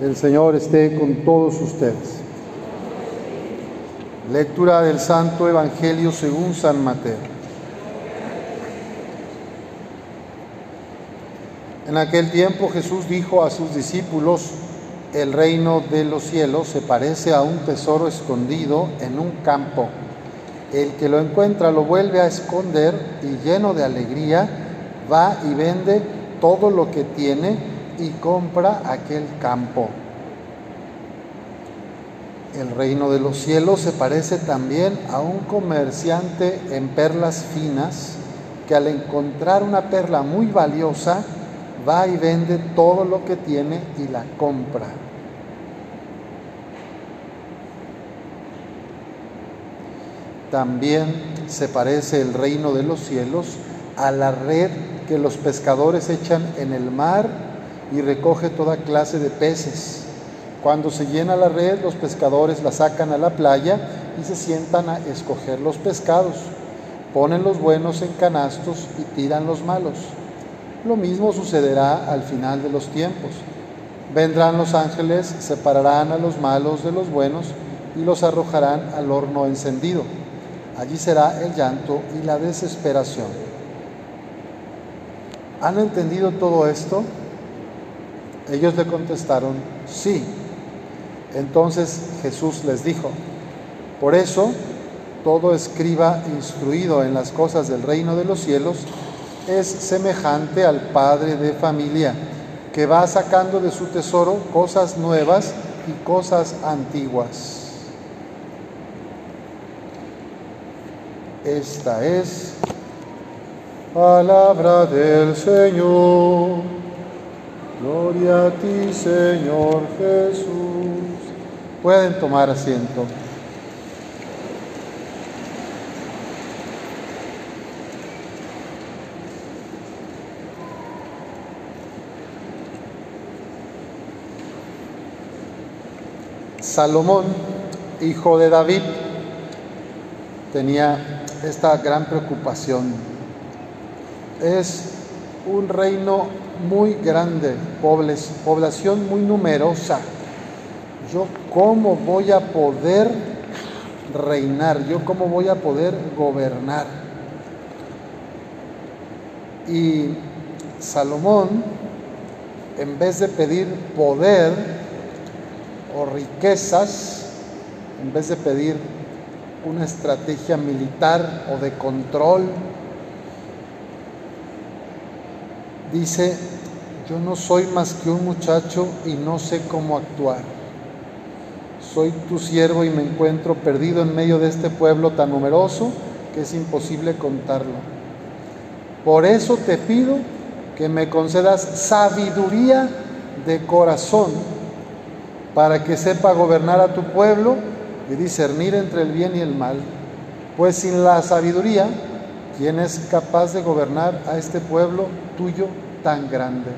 El Señor esté con todos ustedes. Lectura del Santo Evangelio según San Mateo. En aquel tiempo Jesús dijo a sus discípulos, el reino de los cielos se parece a un tesoro escondido en un campo. El que lo encuentra lo vuelve a esconder y lleno de alegría va y vende todo lo que tiene y compra aquel campo. El reino de los cielos se parece también a un comerciante en perlas finas que al encontrar una perla muy valiosa va y vende todo lo que tiene y la compra. También se parece el reino de los cielos a la red que los pescadores echan en el mar y recoge toda clase de peces. Cuando se llena la red, los pescadores la sacan a la playa y se sientan a escoger los pescados. Ponen los buenos en canastos y tiran los malos. Lo mismo sucederá al final de los tiempos. Vendrán los ángeles, separarán a los malos de los buenos y los arrojarán al horno encendido. Allí será el llanto y la desesperación. ¿Han entendido todo esto? Ellos le contestaron, sí. Entonces Jesús les dijo, por eso todo escriba instruido en las cosas del reino de los cielos es semejante al padre de familia, que va sacando de su tesoro cosas nuevas y cosas antiguas. Esta es palabra del Señor. Gloria a ti, Señor Jesús. Pueden tomar asiento. Salomón, hijo de David, tenía esta gran preocupación. Es un reino muy grande, población muy numerosa. ¿Yo cómo voy a poder reinar? ¿Yo cómo voy a poder gobernar? Y Salomón, en vez de pedir poder o riquezas, en vez de pedir una estrategia militar o de control, dice, yo no soy más que un muchacho y no sé cómo actuar. Soy tu siervo y me encuentro perdido en medio de este pueblo tan numeroso que es imposible contarlo. Por eso te pido que me concedas sabiduría de corazón para que sepa gobernar a tu pueblo y discernir entre el bien y el mal. Pues sin la sabiduría ¿Quién es capaz de gobernar a este pueblo tuyo tan grande?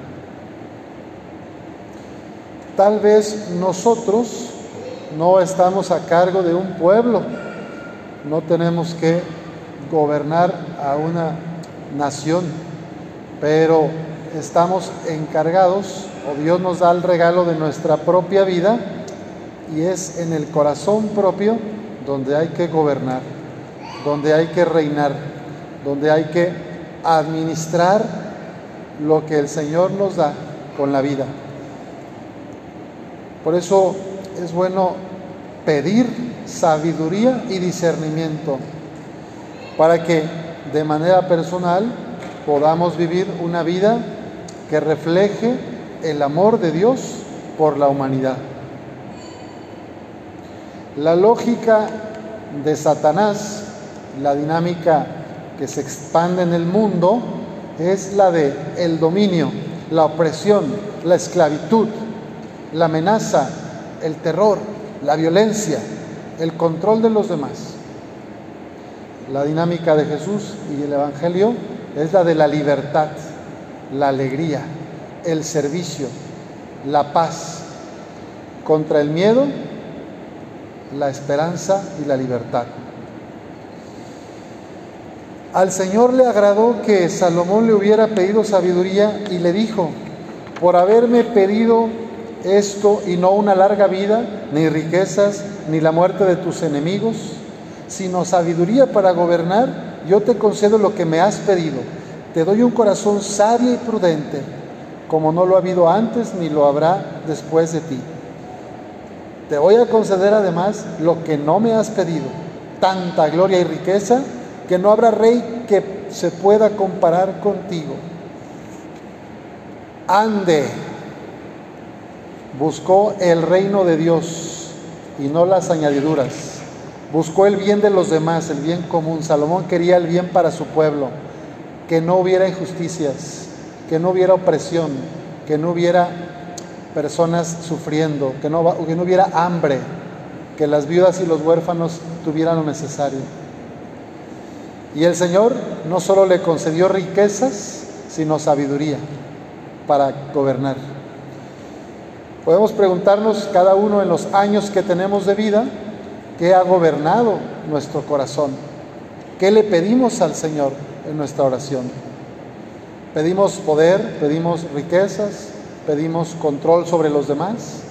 Tal vez nosotros no estamos a cargo de un pueblo, no tenemos que gobernar a una nación, pero estamos encargados, o Dios nos da el regalo de nuestra propia vida, y es en el corazón propio donde hay que gobernar, donde hay que reinar donde hay que administrar lo que el Señor nos da con la vida. Por eso es bueno pedir sabiduría y discernimiento para que de manera personal podamos vivir una vida que refleje el amor de Dios por la humanidad. La lógica de Satanás, la dinámica que se expande en el mundo es la de el dominio, la opresión, la esclavitud, la amenaza, el terror, la violencia, el control de los demás. La dinámica de Jesús y el Evangelio es la de la libertad, la alegría, el servicio, la paz, contra el miedo, la esperanza y la libertad. Al Señor le agradó que Salomón le hubiera pedido sabiduría y le dijo, por haberme pedido esto y no una larga vida, ni riquezas, ni la muerte de tus enemigos, sino sabiduría para gobernar, yo te concedo lo que me has pedido. Te doy un corazón sabio y prudente, como no lo ha habido antes ni lo habrá después de ti. Te voy a conceder además lo que no me has pedido, tanta gloria y riqueza que no habrá rey que se pueda comparar contigo. Ande, buscó el reino de Dios y no las añadiduras. Buscó el bien de los demás, el bien común. Salomón quería el bien para su pueblo, que no hubiera injusticias, que no hubiera opresión, que no hubiera personas sufriendo, que no, que no hubiera hambre, que las viudas y los huérfanos tuvieran lo necesario. Y el Señor no solo le concedió riquezas, sino sabiduría para gobernar. Podemos preguntarnos cada uno en los años que tenemos de vida, ¿qué ha gobernado nuestro corazón? ¿Qué le pedimos al Señor en nuestra oración? ¿Pedimos poder? ¿Pedimos riquezas? ¿Pedimos control sobre los demás?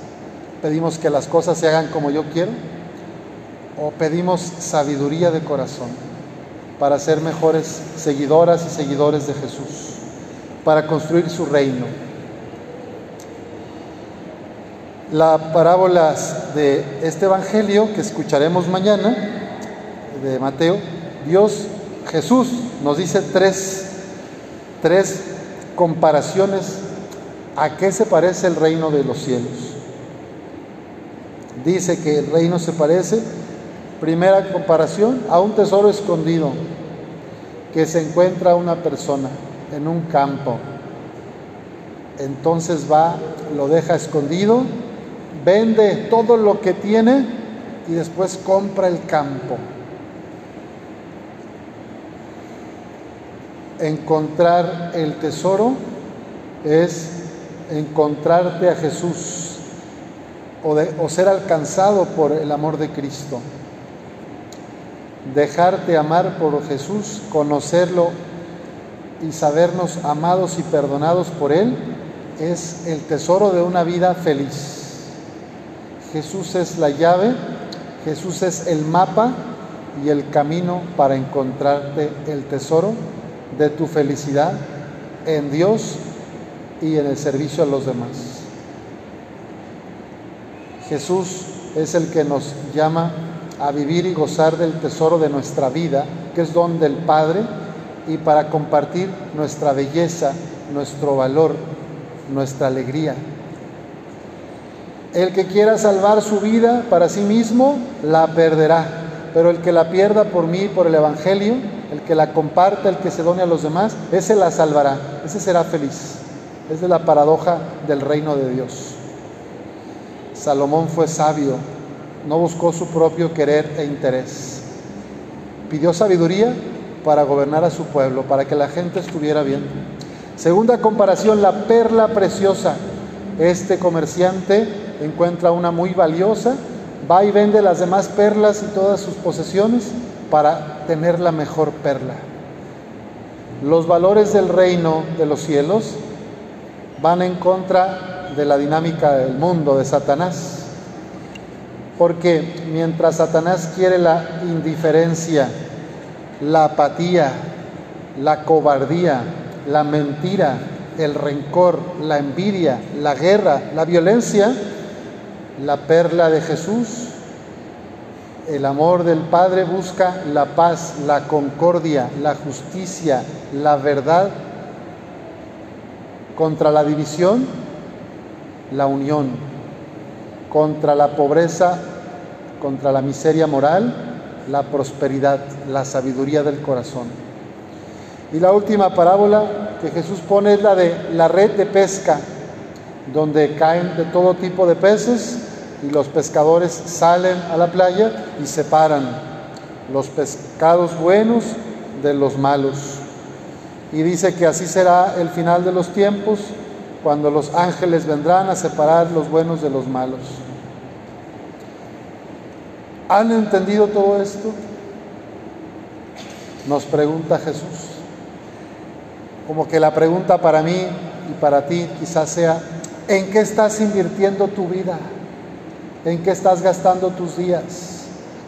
¿Pedimos que las cosas se hagan como yo quiero? ¿O pedimos sabiduría de corazón para ser mejores seguidoras y seguidores de Jesús, para construir su reino? La parábolas de este Evangelio que escucharemos mañana, de Mateo, Dios, Jesús, nos dice tres, tres comparaciones a qué se parece el reino de los cielos. Dice que el reino se parece, primera comparación, a un tesoro escondido que se encuentra una persona en un campo. Entonces va, lo deja escondido vende todo lo que tiene y después compra el campo. Encontrar el tesoro es encontrarte a Jesús o, o ser alcanzado por el amor de Cristo. Dejarte amar por Jesús, conocerlo y sabernos amados y perdonados por Él es el tesoro de una vida feliz. Jesús es la llave, Jesús es el mapa y el camino para encontrarte el tesoro de tu felicidad en Dios y en el servicio a los demás. Jesús es el que nos llama a vivir y gozar del tesoro de nuestra vida, que es don del Padre, y para compartir nuestra belleza, nuestro valor, nuestra alegría. El que quiera salvar su vida para sí mismo, la perderá. Pero el que la pierda por mí, por el Evangelio, el que la comparta, el que se done a los demás, ese la salvará, ese será feliz. Es de la paradoja del reino de Dios. Salomón fue sabio, no buscó su propio querer e interés. Pidió sabiduría para gobernar a su pueblo, para que la gente estuviera bien. Segunda comparación, la perla preciosa. Este comerciante encuentra una muy valiosa, va y vende las demás perlas y todas sus posesiones para tener la mejor perla. Los valores del reino de los cielos van en contra de la dinámica del mundo, de Satanás. Porque mientras Satanás quiere la indiferencia, la apatía, la cobardía, la mentira, el rencor, la envidia, la guerra, la violencia, la perla de Jesús. El amor del Padre busca la paz, la concordia, la justicia, la verdad. Contra la división, la unión. Contra la pobreza, contra la miseria moral, la prosperidad, la sabiduría del corazón. Y la última parábola que Jesús pone es la de la red de pesca, donde caen de todo tipo de peces y los pescadores salen a la playa y separan los pescados buenos de los malos. Y dice que así será el final de los tiempos, cuando los ángeles vendrán a separar los buenos de los malos. ¿Han entendido todo esto? Nos pregunta Jesús. Como que la pregunta para mí y para ti quizás sea, ¿En qué estás invirtiendo tu vida? ¿En qué estás gastando tus días?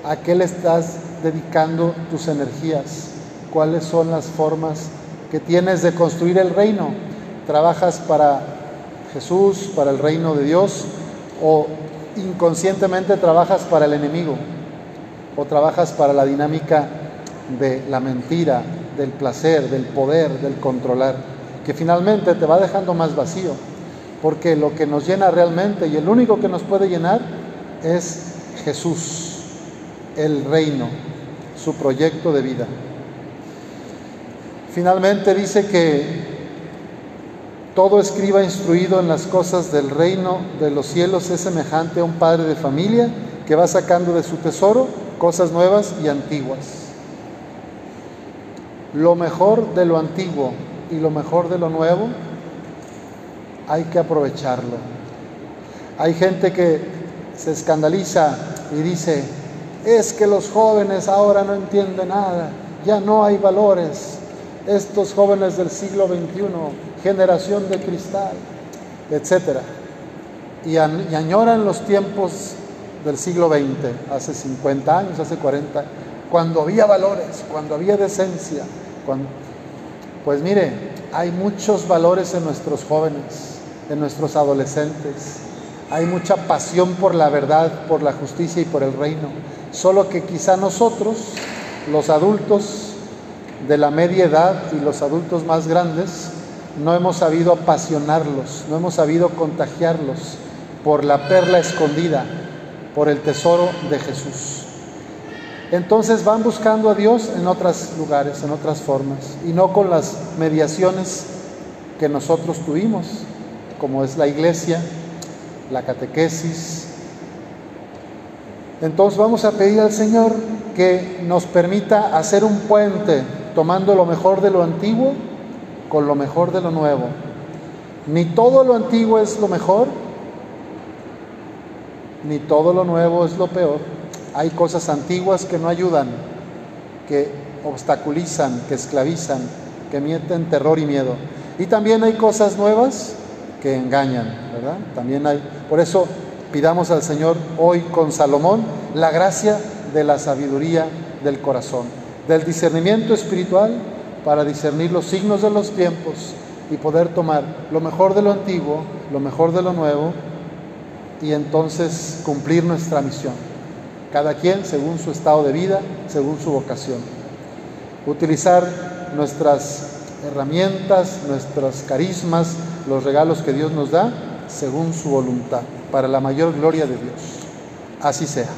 ¿A qué le estás dedicando tus energías? ¿Cuáles son las formas que tienes de construir el reino? ¿Trabajas para Jesús, para el reino de Dios o inconscientemente trabajas para el enemigo? ¿O trabajas para la dinámica de la mentira, del placer, del poder, del controlar, que finalmente te va dejando más vacío, porque lo que nos llena realmente y el único que nos puede llenar es Jesús, el reino, su proyecto de vida. Finalmente dice que todo escriba instruido en las cosas del reino de los cielos es semejante a un padre de familia que va sacando de su tesoro cosas nuevas y antiguas lo mejor de lo antiguo y lo mejor de lo nuevo, hay que aprovecharlo. Hay gente que se escandaliza y dice, es que los jóvenes ahora no entienden nada, ya no hay valores. Estos jóvenes del siglo XXI, generación de cristal, etc. Y, añoran los tiempos del siglo XX, hace 50 años, hace 40, cuando había valores, cuando había decencia, pues mire, hay muchos valores en nuestros jóvenes, en nuestros adolescentes. Hay mucha pasión por la verdad, por la justicia y por el reino. Solo que quizá nosotros, los adultos de la media edad y los adultos más grandes, no hemos sabido apasionarlos, no hemos sabido contagiarlos por la perla escondida, por el tesoro de Jesús. Entonces van buscando a Dios en otros lugares, en otras formas, y no con las mediaciones que nosotros tuvimos, como es la iglesia, la catequesis. Entonces vamos a pedir al Señor que nos permita hacer un puente tomando lo mejor de lo antiguo con lo mejor de lo nuevo. Ni todo lo antiguo es lo mejor, ni todo lo nuevo es lo peor hay cosas antiguas que no ayudan, que obstaculizan, que esclavizan, que mienten terror y miedo. Y también hay cosas nuevas que engañan, ¿verdad? También hay. Por eso pidamos al Señor hoy con Salomón la gracia de la sabiduría del corazón, del discernimiento espiritual para discernir los signos de los tiempos y poder tomar lo mejor de lo antiguo, lo mejor de lo nuevo y entonces cumplir nuestra misión cada quien según su estado de vida, según su vocación. Utilizar nuestras herramientas, nuestros carismas, los regalos que Dios nos da, según su voluntad, para la mayor gloria de Dios. Así sea.